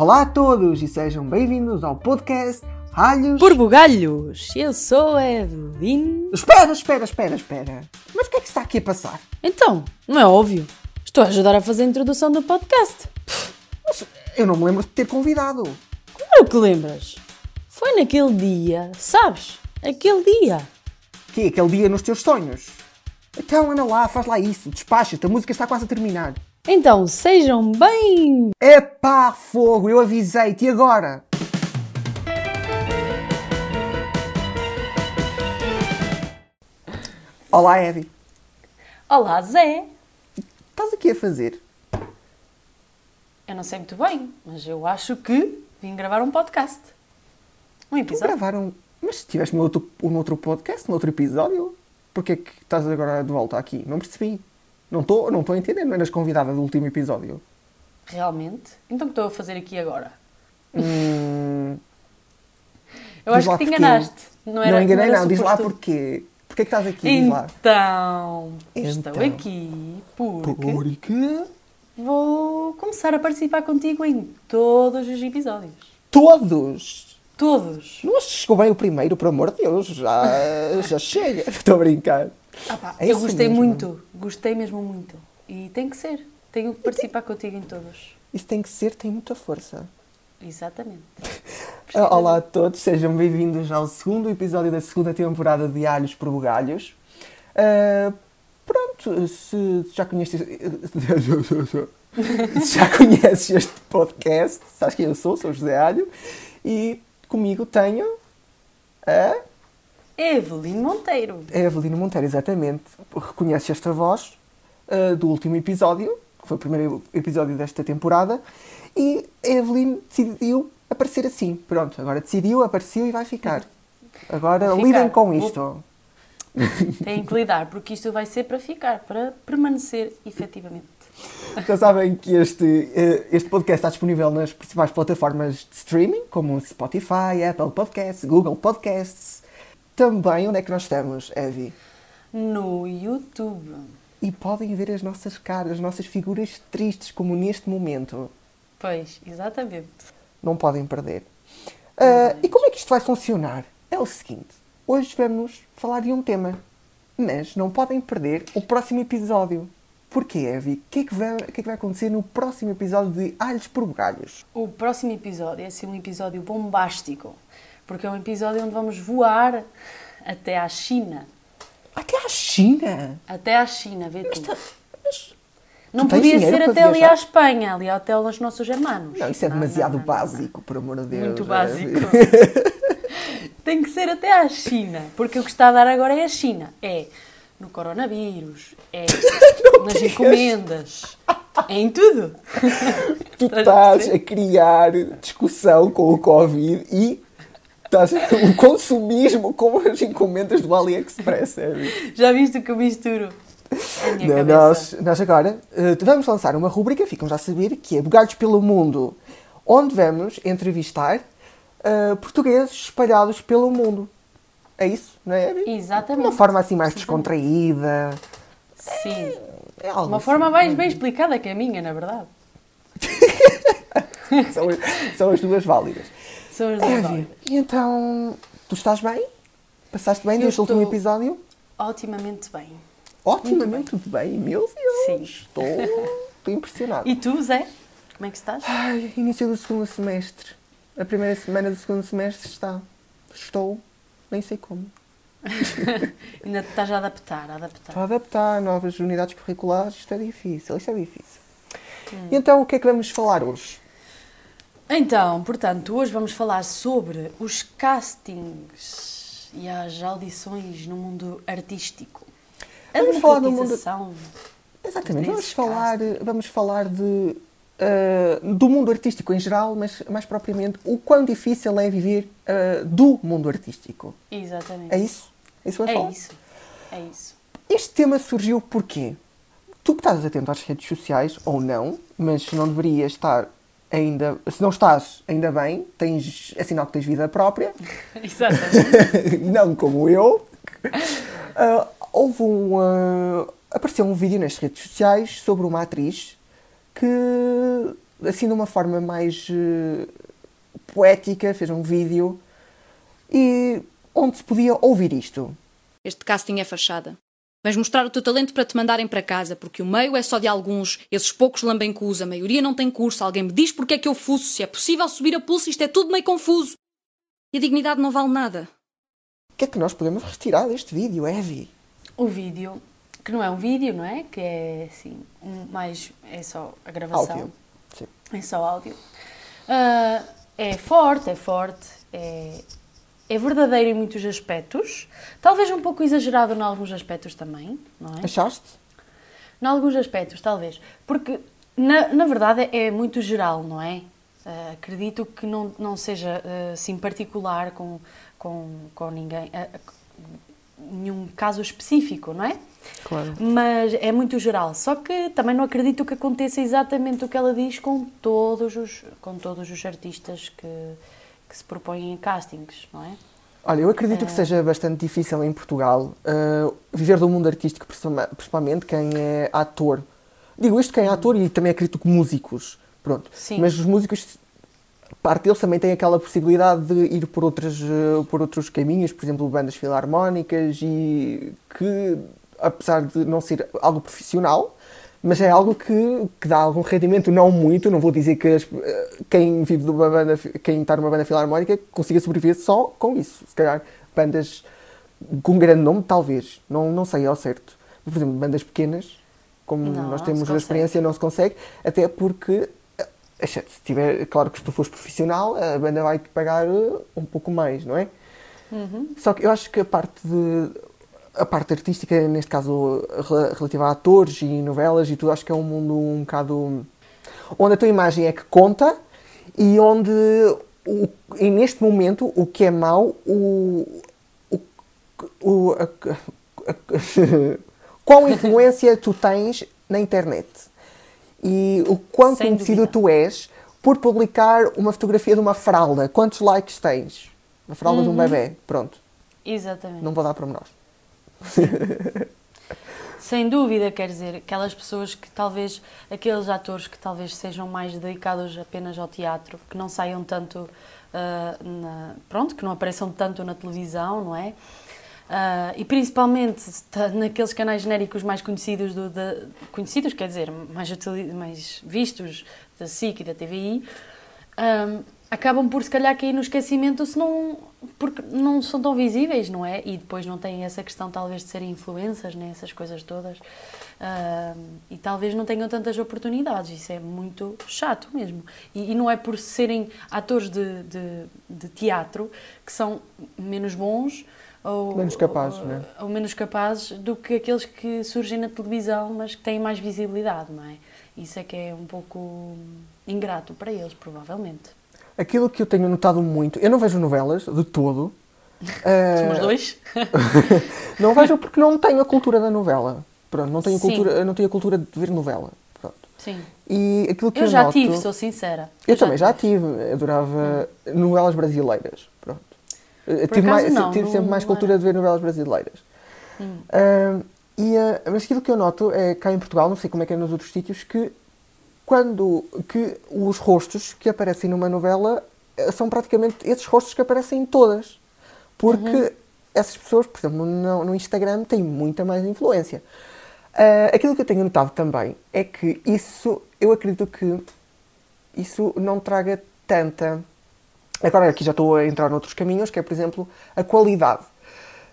Olá a todos e sejam bem-vindos ao podcast Alhos. Por bugalhos, eu sou a Evelyn. Espera, espera, espera, espera. Mas o que é que está aqui a passar? Então, não é óbvio. Estou a ajudar a fazer a introdução do podcast. Mas eu não me lembro de ter convidado. Claro que lembras. Foi naquele dia, sabes? Aquele dia. Que é aquele dia nos teus sonhos? Então anda lá, faz lá isso, despacha-te, a música está quase a terminar. Então, sejam bem. Epá, fogo, eu avisei-te, agora? Olá, Evi. Olá, Zé. Estás aqui a fazer? Eu não sei muito bem, mas eu acho que vim gravar um podcast. Um Tu episódio. gravaram. Mas tiveste um outro, um outro podcast, um outro episódio? Porquê que estás agora de volta aqui? Não percebi. Não estou não estou a entender, não eras convidada do último episódio. Realmente? Então o que estou a fazer aqui agora? Hum, Eu diz acho que te enganaste. Não, era, não enganei, era não. Diz lá porquê. Porquê que estás aqui? Lá. Então, estou Então. aqui porque Porque vou começar a participar contigo em todos os episódios. todos. Todos. Não bem o primeiro, por amor de Deus. Já, já chega. Estou a brincar. Ah pá, É eu gostei mesmo. muito, gostei mesmo muito. E tem que ser. Tenho que participar contigo em todos. Isso tem que ser, tem muita força. Exatamente. Olá a todos, sejam bem-vindos ao segundo episódio da segunda temporada de Alhos por Bugalhos. Ah, pronto, se já conheces, se já conheces este podcast, sabes quem eu sou, sou José Alho, e comigo tenho a Evelyn Monteiro. Evelina Monteiro, exatamente. Reconhece esta voz ah, do último episódio, que foi o primeiro episódio desta temporada, e Evelyn decidiu aparecer assim. Pronto, agora decidiu, apareceu e vai ficar. Agora ficar. lidem com Vou- isto. Tem que lidar, porque isto vai ser para ficar, para permanecer efetivamente. Já sabem que este, eh, este podcast está disponível nas principais plataformas de streaming, como Spotify, Apple Podcasts, Google Podcasts. Também, onde é que nós estamos, Evi? No YouTube. E podem ver as nossas caras, as nossas figuras tristes, como neste momento. Pois, exatamente. Não podem perder. Ah, e como é que isto vai funcionar? É o seguinte: hoje vamos falar de um tema, mas não podem perder o próximo episódio. Porquê, Evi? O que, é que vai, que é que vai acontecer no próximo episódio de Alhos por Bugalhos? O próximo episódio é ser um episódio bombástico, porque é um episódio onde vamos voar até à China. Até à China! Até à China, vê tu. Esta- mas- Não tu podia ser até ali à Espanha, ali até aos nossos hermanos. Não, isso é Não, demasiado não, não, básico, por amor de. Deus. Muito Evi. básico. Tem que ser até à China, porque o que está a dar agora é a China. É no coronavírus, é nas encomendas, é em tudo. tu Estás a criar discussão com o Covid e estás o consumismo com as encomendas do AliExpress, Evi. Já viste que eu misturo Não, nós, nós agora eh, vamos lançar uma rubrica, ficam já a saber, que é Bugalhos pelo Mundo, onde vamos entrevistar eh, portugueses espalhados pelo mundo. É isso, não é? Exatamente. De uma forma assim mais descontraída. Sim. É algo Uma assim. forma mais bem explicada que a minha, na verdade. São, são as duas válidas. São as duas válidas. e então, tu estás bem? Passaste bem Eu deste último episódio? Otimamente bem. Otimamente, tudo bem. Meu Deus, Sim. estou, estou impressionado. E tu, Zé? Como é que estás? Ai, início do segundo semestre. A primeira semana do segundo semestre está. Estou, nem sei como. Ainda estás a adaptar, a adaptar. Estou a adaptar novas unidades curriculares. Isto é difícil, isto é difícil. E então, o que é que vamos falar hoje? Então, portanto, hoje vamos falar sobre os castings e as audições no mundo artístico. A Vamos falar do mundo-. Exatamente, vamos falar, vamos falar de, ah, do mundo artístico em geral, mas mais propriamente o quão difícil é viver ah, do mundo artístico. Exatamente. É isso? É isso que É falar? isso. É isso. Este tema surgiu porquê? Tu que estás atento às redes sociais, ou não, mas se não deverias estar ainda. Se não estás, ainda bem, tens, é sinal que tens vida própria, Exatamente. não como eu. Ah, houve um. ah, apareceu um vídeo nas redes sociais sobre uma atriz que assim de uma forma mais uh, poética, fez um vídeo e onde se podia ouvir isto. Este casting é fachada. Vens mostrar o teu talento para te mandarem para casa, porque o meio é só de alguns, esses poucos lambem a maioria não tem curso, alguém me diz porque é que eu fuço, se é possível subir a pulso, isto é tudo meio confuso. E a dignidade não vale nada. O que é que nós podemos retirar deste vídeo, Evie? O vídeo, que não é um vídeo, não é? Que é assim, um, mais. é só a gravação. Áudio. Sim. É só áudio. Uh, é forte, é forte, é, é verdadeiro em muitos aspectos, talvez um pouco exagerado em alguns aspectos também, não é? Achaste? Em alguns aspectos, talvez. Porque, na, na verdade, é muito geral, não é? Uh, acredito que não, não seja uh, assim particular com, com, com ninguém, uh, nenhum caso específico, não é? Claro. Mas é muito geral. Só que também não acredito que aconteça exatamente o que ela diz com todos os, com todos os artistas que, que se propõem em castings, não é? Olha, eu acredito que seja bastante difícil em Portugal uh, viver do mundo artístico, principalmente quem é ator. Digo isto quem é ator e também acredito que músicos. Pronto. Sim. Mas os músicos, parte deles também tem aquela possibilidade de ir por, outras, uh, por outros caminhos, por exemplo, bandas filarmónicas e que, apesar de não ser algo profissional, mas é algo que, que dá algum rendimento, não muito, não vou dizer que as, quem vive de uma banda, quem está numa banda filarmónica consiga sobreviver só com isso. Se calhar bandas com um grande nome, talvez, não, não sei ao certo. Por exemplo, bandas pequenas, como não, nós temos na experiência, não se consegue, até porque, eh, se tiver, claro que se tu fores profissional, a banda vai-te pagar eh, um pouco mais, não é? Uhum. Só que eu acho que a parte de a parte artística, neste caso relativa a atores e novelas e tudo, acho que é um mundo um bocado. onde a tua imagem é que conta e onde, o, e neste momento, o que é mau, o. o, o a, a, a, qual influência tu tens na internet e o quão Sem conhecido dúvida. tu és por publicar uma fotografia de uma fralda. Quantos likes tens? A fralda de um Uhum. bebê. Pronto. Exatamente. Não vou dar para nós. Sem dúvida, quer dizer, aquelas pessoas que talvez, aqueles atores que talvez sejam mais dedicados apenas ao teatro, que não saiam tanto, ah, na- pronto, que não apareçam tanto na televisão, não é? Ah, e principalmente naqueles canais genéricos mais conhecidos, do, da- conhecidos, quer dizer, mais, mais vistos da SIC e da TVI, ahm, acabam por se calhar cair no esquecimento se não, porque não são tão visíveis, não é? E depois não têm essa questão talvez de serem influências, né? essas coisas todas. Ahm, e talvez não tenham tantas oportunidades, isso é muito chato mesmo. E, e não é por serem atores de, de, de teatro que são menos bons ou Menos capazes, ou, né? ou menos capazes do que aqueles que surgem na televisão, mas que têm mais visibilidade, não é? Isso é que é um pouco ingrato para eles, provavelmente. Aquilo que eu tenho notado muito, eu não vejo novelas de todo. Eh, Somos dois? não vejo porque não tenho a cultura da novela. Pronto, não tenho, Sim. cultura, eu não tenho a cultura de ver novela. Pronto. Sim. E aquilo que eu, Eu já noto, tive, sou sincera. Eu também já tive, adorava novelas brasileiras. Pronto. Eh, tive, acaso mais, não, tive não- sempre mais não cultura era. de ver novelas brasileiras. Hum. Ah, e, ah, mas aquilo que eu noto é cá em Portugal, não sei como é que é nos outros sítios, que quando que os rostos que aparecem numa novela eh, são praticamente esses rostos que aparecem em todas. Porque Uhum. essas pessoas, por exemplo, no, no Instagram têm muita mais influência. Ah, aquilo que eu tenho notado também é que isso, eu acredito que isso não traga tanta. Agora aqui já estou a entrar noutros caminhos, que é, por exemplo, a qualidade.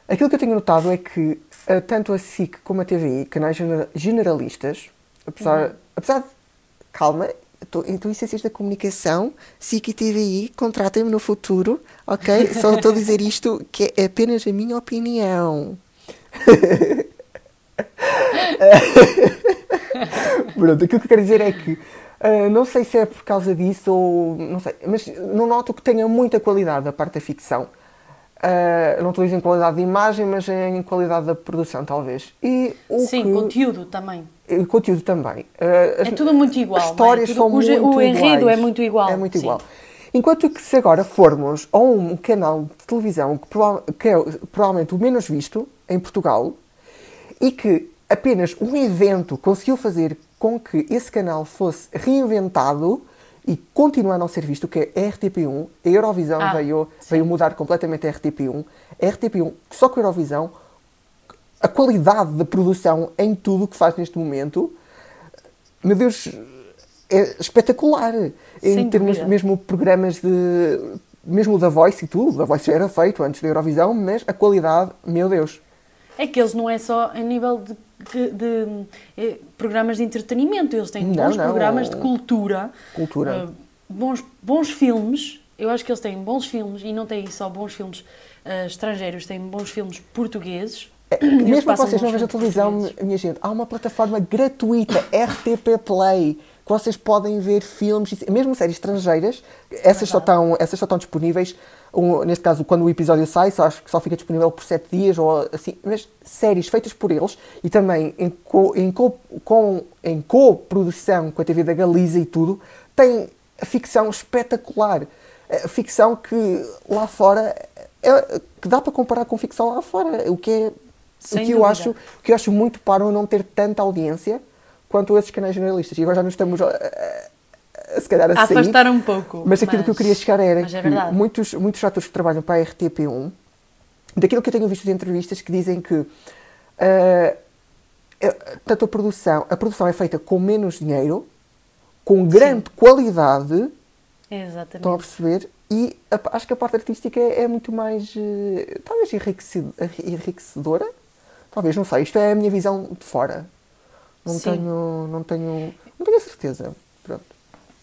Aquilo que eu tenho notado é que ah, tanto a SIC como a TVI, canais genera- generalistas, apesar, apesar de. Calma, estou estou em ciências da comunicação, SIC e TVI, contratem-me no futuro, ok? Só estou a dizer isto que é apenas a minha opinião. Pronto, aquilo que eu quero dizer é que ah, não sei se é por causa disso ou não sei, mas não noto que tenha muita qualidade a parte da ficção. Ah, não estou a dizer em qualidade de imagem, mas em qualidade da produção, talvez. E o Sim, que- conteúdo também. e conteúdo também. Ah, as- É tudo muito igual. As é? histórias Tudo- são muito ge- o enredo iguais. é muito igual. É muito sim. igual. Enquanto que se agora formos a um canal de televisão que, prova- que é provavelmente o menos visto em Portugal e que apenas um evento conseguiu fazer com que esse canal fosse reinventado, e continua a não ser visto, que é a RTP1. A Eurovisão Ah, veio, veio mudar completamente a RTP1. A RTP1, só com a Eurovisão, a qualidade da produção em tudo o que faz neste momento, meu Deus, é espetacular. Sem em termos dúvida. mesmo programas de. Mesmo da Voice e tudo, da Voice já era feito antes da Eurovisão, mas a qualidade, meu Deus. É que eles não é só a nível de, de- de, eh, programas de entretenimento, eles têm Não, bons não. programas de cultura, Cultura. eh, bons, bons filmes. Eu acho que eles têm bons filmes e não têm só bons filmes eh, estrangeiros, têm bons filmes portugueses. Eles Mesmo que passam vocês não bons vejam filmes televisão, portugueses. minha gente, há uma plataforma gratuita, RTP Play, que vocês podem ver filmes, mesmo séries estrangeiras, essas só estão, essas só estão disponíveis, um, neste caso, quando o episódio sai, só acho que só fica disponível por 7 dias, ou assim, mas séries feitas por eles, e também em, co, em, co, com, em co-produção com a TV da Galiza e tudo, tem ficção espetacular. A ficção que lá fora, é, que dá para comparar com ficção lá fora, o que é Sem o que eu dúvida. acho o que eu acho muito para não ter tanta audiência quanto esses canais jornalistas. E agora já nos estamos a, a- a- se calhar a, A sair. afastar um pouco. Mas aquilo que eu queria chegar era mas é que muitos, muitos atores que trabalham para a RTP1, daquilo que eu tenho visto de entrevistas, que dizem que é- tanto a produção, a produção é feita com menos dinheiro, com grande qualidade, Exatamente. estão a perceber, e a- acho que a parte artística é, é muito mais, eh, talvez enriqueced- enriquecedora, talvez, não sei, isto é a minha visão de fora. Não Sim. tenho, não tenho, não tenho a certeza. Pronto.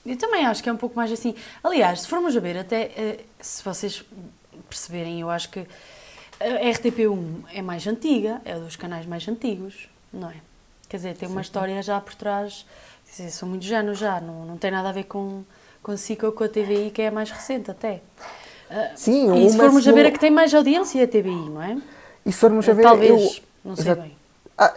Eu também acho que é um pouco mais assim. Aliás, se formos a ver, até eh, se vocês perceberem, eu acho que a RTP1 é mais antiga, é dos canais mais antigos, não é? Quer dizer, tem uma história já por trás, quer dizer, são muitos anos já, não, não tem nada a ver com, com a SIC ou com a TVI, que é a mais recente até. Ah, Sim, e se formos a ver, é que tem mais audiência a TVI, não é? E se formos a ver, Talvez, eu, não sei bem. Ah,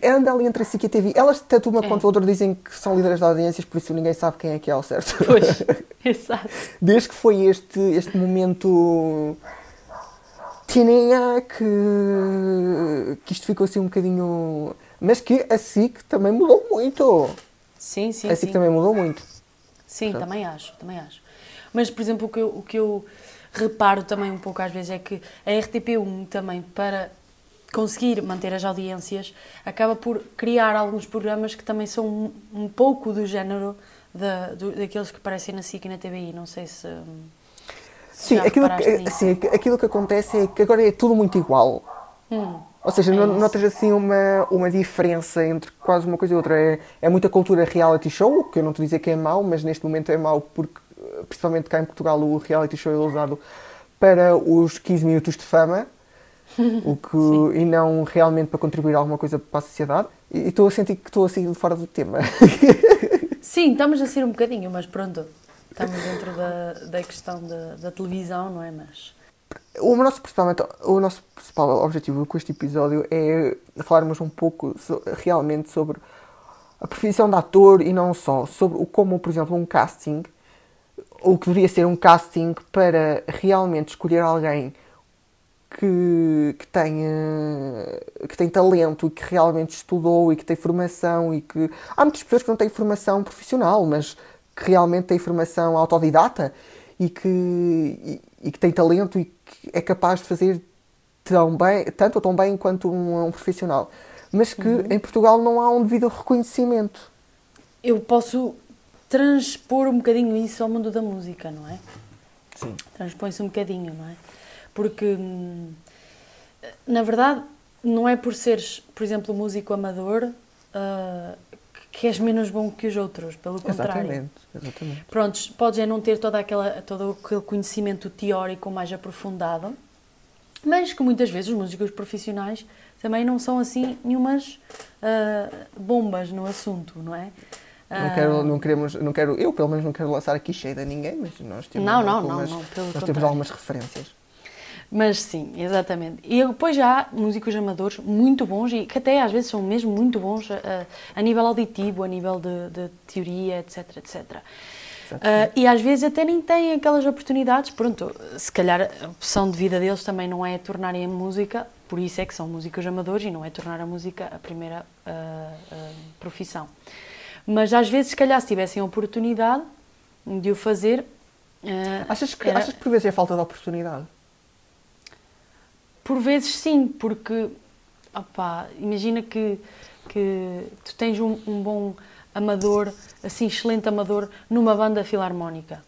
é anda ali entre a SIC e a TV. Elas, tanto uma É. quanto a outra, dizem que são líderes de audiências, por isso ninguém sabe quem é que é ao certo. Pois, exato. Desde que foi este, este momento tinha que, que isto ficou assim um bocadinho. Mas que a SIC também mudou muito. Sim, sim, a SIC sim. também mudou muito. Sim, também acho, também acho. Mas, por exemplo, o que, eu, o que eu reparo também um pouco às vezes é que a RTP1 também, para conseguir manter as audiências, acaba por criar alguns programas que também são um, um pouco do género da, do- daqueles que aparecem na SIC e na TVI. Não sei se. hum, se Sim, aquilo que, sim, aquilo que acontece é que agora é tudo muito igual. Hum, Ou seja, É não notas assim uma, uma diferença entre quase uma coisa e outra. É, é muita cultura reality show, que eu não estou a dizer que é mau, mas neste momento é mau porque, eh, principalmente cá em Portugal, o reality show é usado para os 15 minutos de fama o que, e não realmente para contribuir alguma coisa para a sociedade. E estou a sentir que estou a sair fora do tema. Sim, estamos a ser um bocadinho, mas pronto. Estamos dentro da, da questão da, da televisão, não é? Mas. O nosso, principalmente, o nosso principal objetivo com este episódio é falarmos um pouco so- realmente sobre a profissão de ator e não só, sobre o- como, por exemplo, um casting, o que deveria ser um casting para realmente escolher alguém que, que, tenha, que tem talento e que realmente estudou e que tem formação e que... Há muitas pessoas que não têm formação profissional, mas que realmente têm formação autodidata e que, e, e que têm talento e que é capaz de fazer tão bem, tanto ou tão bem quanto um, um profissional. Mas que em Portugal não há um devido reconhecimento. Eu posso transpor um bocadinho isso ao mundo da música, não é? Sim. Transpõe-se um bocadinho, não é? Porque, na verdade, não é por seres, por exemplo, músico amador ah, que és menos bom que os outros, pelo contrário. Exatamente. Exatamente. Prontos, podes é não ter toda aquela, todo aquele conhecimento teórico mais aprofundado, mas que muitas vezes os músicos profissionais também não são assim nenhumas ah, bombas no assunto, não é? Não, Ah, quero, não queremos, não quero, eu pelo menos não quero lançar aqui cheio a ninguém, mas nós temos Não, não, não, algumas, não, pelo nós temos algumas referências. Mas sim, exatamente. E depois já há músicos amadores muito bons e que até às vezes são mesmo muito bons a, a nível auditivo, a nível de, de teoria, etc, etc. Ah, e às vezes até nem têm aquelas oportunidades. Pronto, se calhar a opção de vida deles também não é tornarem a música, por isso é que são músicos amadores e não é tornar a música a primeira ah, ah, profissão. Mas às vezes, se calhar, se tivessem a oportunidade, de o fazer. Uh, achas, que, era... achas que por vezes é falta de oportunidade? Por vezes sim, porque opa, imagina que, que tu tens um, um bom amador, assim, excelente amador, numa banda filarmónica.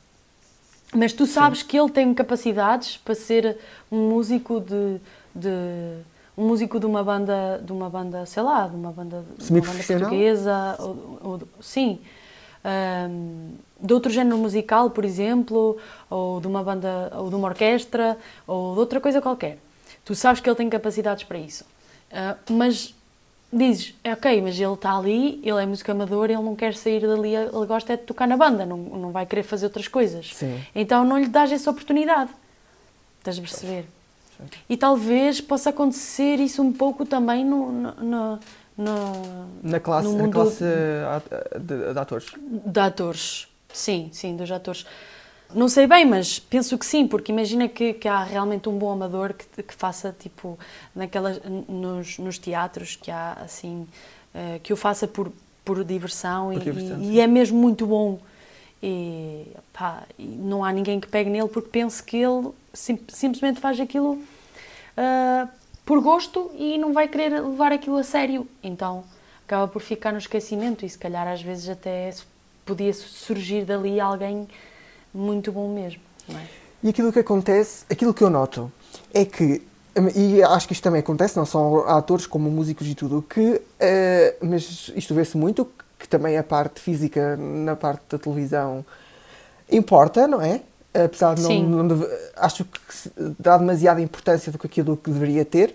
Mas tu sabes Sim. que ele tem capacidades para ser um músico de, de um músico de uma banda, de uma banda, sei lá, de uma banda, de uma banda portuguesa, ou, ou, sim, um, de outro género musical, por exemplo, ou de uma banda, ou de uma orquestra, ou de outra coisa qualquer. Tu sabes que ele tem capacidades para isso, uh, mas dizes, é ok, mas ele está ali, ele é músico amador, ele não quer sair dali, ele gosta é de tocar na banda, não, não vai querer fazer outras coisas. Sim. Então não lhe dás essa oportunidade. Estás a perceber? Sim. E talvez possa acontecer isso um pouco também no, no, no, na classe, no mundo na classe de, de atores. De atores, sim, sim, dos atores. Não sei bem, mas penso que sim, porque imagina que, que há realmente um bom amador que, que faça tipo naquelas nos, nos teatros que há assim uh, que o faça por por diversão, por e, e, é mesmo muito bom e, pá, e, não há ninguém que pegue nele porque pense que ele sim, simplesmente faz aquilo uh, por gosto e não vai querer levar aquilo a sério. Então acaba por ficar no esquecimento e se calhar às vezes até podia surgir dali alguém muito bom mesmo. É? E aquilo que acontece, aquilo que eu noto, é que, e acho que isto também acontece, não só a atores como músicos e tudo, que, uh, mas isto vê-se muito, que também a parte física na parte da televisão importa, não é? Apesar de não, não deve, acho que dá demasiada importância do que aquilo que deveria ter.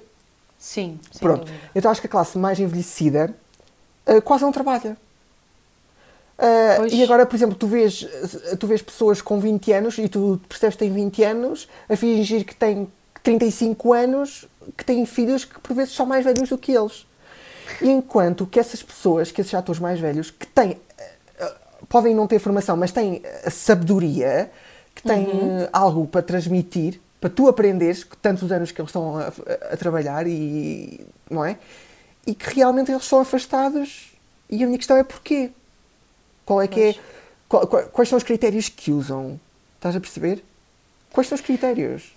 Sim, Pronto. Então acho que a classe mais envelhecida uh, quase não trabalha. Uh, e agora, por exemplo, tu vês, tu vês pessoas com 20 anos e tu percebes que têm 20 anos a fingir que têm 35 anos, que têm filhos que por vezes são mais velhos do que eles. E enquanto que essas pessoas, que esses atores mais velhos, que têm, uh, podem não ter formação, mas têm a sabedoria, que têm uhum. algo para transmitir, para tu aprenderes, que tantos anos que eles estão a, a, a trabalhar e. não é? E que realmente eles são afastados. E a minha questão é porquê? Qual é que é. Qual, quais são os critérios que usam? Estás a perceber? Quais são os critérios?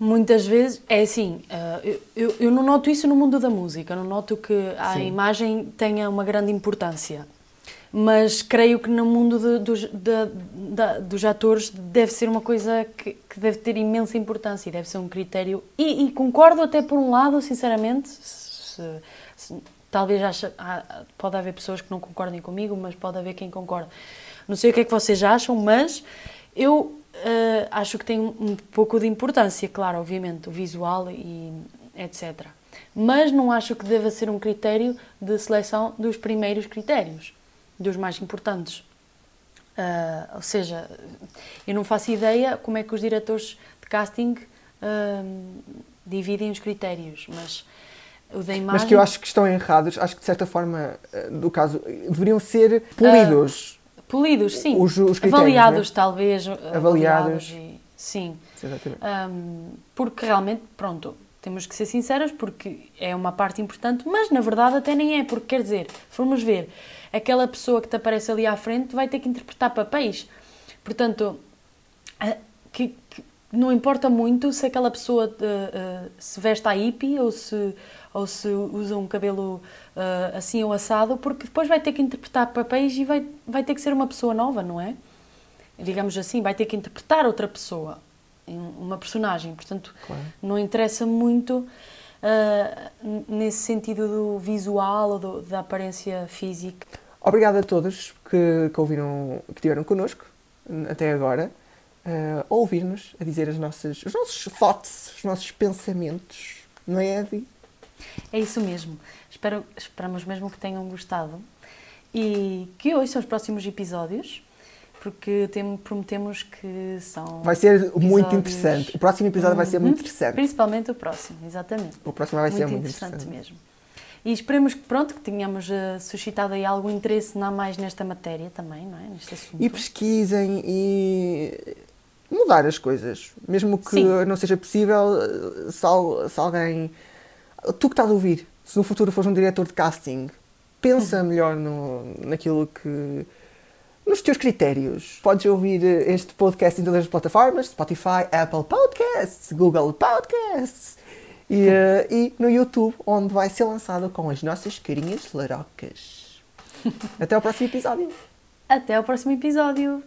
Muitas vezes é assim, uh, eu, eu não noto isso no mundo da música, não noto que a Sim. imagem tenha uma grande importância. Mas creio que no mundo de, dos, de, de, dos atores deve ser uma coisa que, que, deve ter imensa importância e deve ser um critério. E, e concordo até por um lado, sinceramente, se, se, Talvez acha, pode haver pessoas que não concordem comigo, mas pode haver quem concorde. Não sei o que é que vocês acham, mas eu uh, acho que tem um pouco de importância, claro, obviamente, o visual e etc. Mas não acho que deva ser um critério de seleção dos primeiros critérios, dos mais importantes. Uh, ou seja, eu não faço ideia como é que os diretores de casting uh, dividem os critérios, mas. Mas que eu acho que estão errados, acho que de certa forma, eh, do caso, deveriam ser polidos. Uh, polidos, sim. Os, os avaliados, né? talvez. Avaliados. avaliados e, sim. Exatamente. Um, porque realmente, pronto, temos que ser sinceros, porque é uma parte importante, mas na verdade até nem é, porque quer dizer, formos ver, aquela pessoa que te aparece ali à frente vai ter que interpretar papéis. Portanto, que, que não importa muito se aquela pessoa uh, uh, se veste a hippie ou se ou se usa um cabelo uh, assim ou assado, porque depois vai ter que interpretar papéis e vai, vai ter que ser uma pessoa nova, não é? Digamos assim, vai ter que interpretar outra pessoa, uma personagem. Portanto, claro. não interessa muito uh, nesse sentido do visual ou do, da aparência física. Obrigado a todos que, que ouviram, que estiveram connosco até agora. Uh, a ouvir-nos, a dizer as nossas, os nossos thoughts, os nossos pensamentos, não é, Evi? É isso mesmo. Espero, esperamos mesmo que tenham gostado e que ouçam os próximos episódios, porque tem, prometemos que são. Vai ser episódios... muito interessante. O próximo episódio uhum. vai ser muito uhum. interessante. Principalmente o próximo, exatamente. O próximo vai muito ser muito interessante. interessante mesmo. E esperemos que, pronto, que tenhamos uh, suscitado aí algum interesse não mais nesta matéria também, não é? Neste assunto. E pesquisem e mudar as coisas. Mesmo que Sim. não seja possível, eh, se, se alguém tu que estás a ouvir, se no futuro fores um diretor de casting, pensa melhor no, naquilo que, nos teus critérios. Podes ouvir eh, este podcast em todas as plataformas: Spotify, Apple Podcasts, Google Podcasts e, eh, e no YouTube, onde vai ser lançado com as nossas carinhas larocas. Até ao próximo episódio. Até ao próximo episódio.